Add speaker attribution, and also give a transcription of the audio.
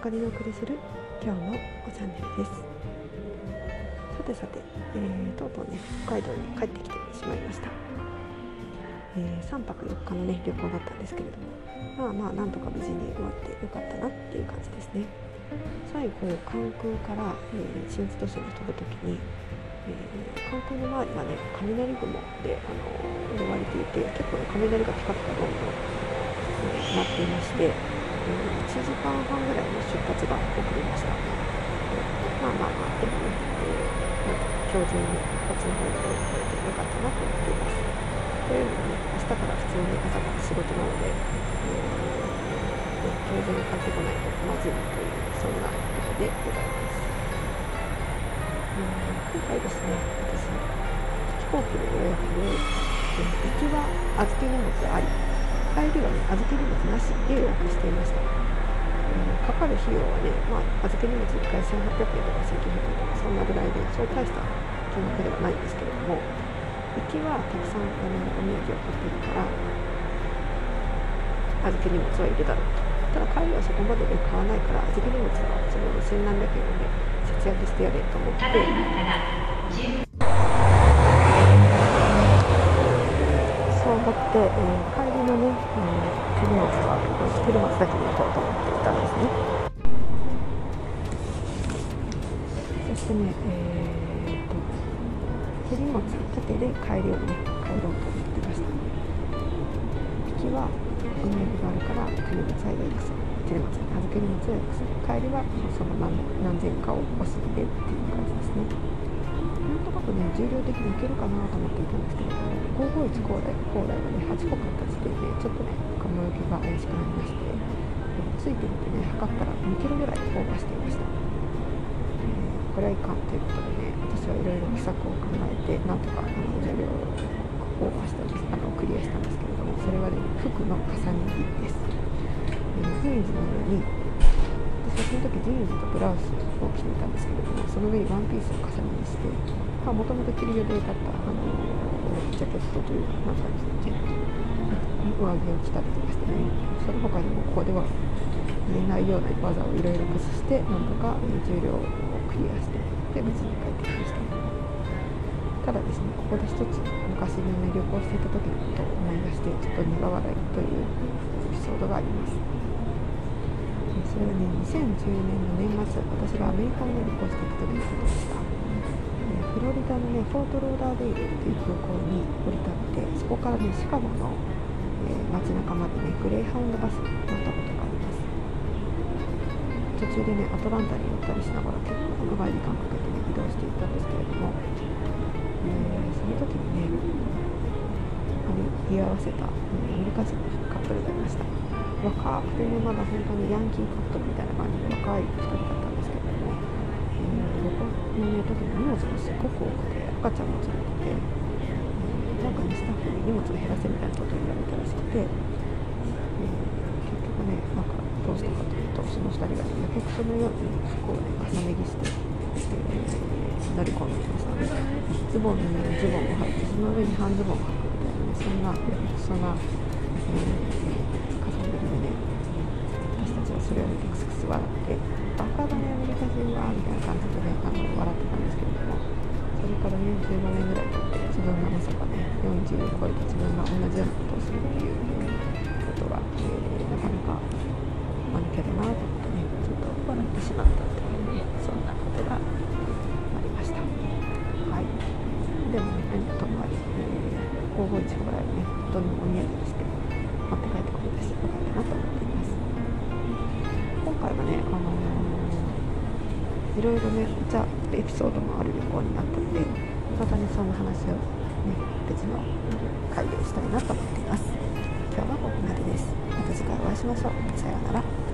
Speaker 1: かりのお送りする今日のおチャンネルです。さてさて、えー、とうとうね北海道に帰ってきてしまいました、えー、3泊4日のね旅行だったんですけれどもまあまあなんとか無事に終わってよかったなっていう感じですね。最後関空から、えー、新千歳に飛ぶ時に、えー、関空の周りがね雷雲で、あの覆われていて結構ね雷がピカピカどんどん、えー、なっていまして1時間半ぐらいの出発が遅れました。まあまあまあ、でもね、えー、なん今日中にこっちの方に戻ってよかったなと思っています。というのもね、明日から普通に朝から仕事なので、えー、今日中に帰ってこないとまずいという、そんなことでございます。今回ですね、私、飛行機の予約で、行きは預け荷物あり、帰りはね預け荷物なしで予約していました、うん、かかる費用はね、まあ、預け荷物1回1800円とか1900円とかそんなぐらいでそう大した金額ではないんですけれども行きはたくさんあのお土産を買っているから預け荷物は。入れたろうとただ帰りはそこまでで買わないから預け荷物はその千何百円をね節約してやれと思ってって、えー、帰りのね、えー、手荷物は手荷物だけに行こうと思っていたんですね。そしてね、えーと、手荷物縦で帰りをね帰ろうと思ってました。行きはお土産があるから手荷物は予約す。る手荷物預け荷物を予約す。る帰りはその何何千かをおしでっていう感じですね。なんとなくね重量的にいけるかなと思っていたんですけれども551高台高台がね8個買った時点でちょっとね雲行きが怪しくなりましてついてみてね測ったら2キロぐらいオーバーしていました、えー、これはいかんということでね私はいろいろ秘策を考えてなんとかあの重量をオーバーしたんですあのクリアしたんですけれどもそれはね服の重ね着です、えー、ジーズの上に私はその時ジーンズとブラウスを着ていたんですけれどもその上にワンピースを重ねにしてもともと着る予定だった、あの、ジャケットというかなんかですね上着を着たりとかしてねその他にもここでは言えないような技をいろいろ駆使してなんとか重量をクリアしてで無事に帰ってきましたただですねここで一つ昔にね旅行していた時のことを思い出してちょっと苦笑いというエピソードがありますそれはね2010年の年末私がアメリカに旅行していた時のことでした、えフロリダのねフォートローダーデイルという空港に降り立ってそこからねシカゴの、えー、街中までねグレーハウンドバスに乗ったことがあります。途中でねアトランタに乗ったりしながら結構長い時間かけてね移動していったんですけれども、えー、その時にね居合わせた、アメリカ人のカップルがいました。若くてねまだ本当にヤンキーカップルみたいな感じで若い2人だったんですけども、えー、旅行の、ね、時に荷物がすごく多くて赤ちゃんも連れてて、えー、なんかねスタッフに荷物を減らせみたいなことを言われたらしくて、えー、結局ねなんかどうしたかというとその2人がねやけくそのように服をね重ね着して、えー、乗り込んでいましたねズボンの上にズボンを履いてその上に半ズボンを履くみたいなねそんなやけくそな、えーそれを見てクスクス笑ってバカだねアメリカ人はみたいな感じでねあの笑ってたんですけれどもそれからね15年ぐらい経って自分がまさかね40を超えた自分が同じようなことをするっていうことが、えー、なかなか間抜けだなと思ってねちょっと笑ってしまったっていうねそんなことがありましたはいでもね何ともあり、えー、551ぐらいねどんどんお土産にして持って帰ってくれたしよかったなと思っています。回はね、あのー、いろいろねじゃエピソードもある旅行になったのでまたねその話をね別の回でしたいなと思っています。今日はここまでです。また次回お会いしましょう。さようなら。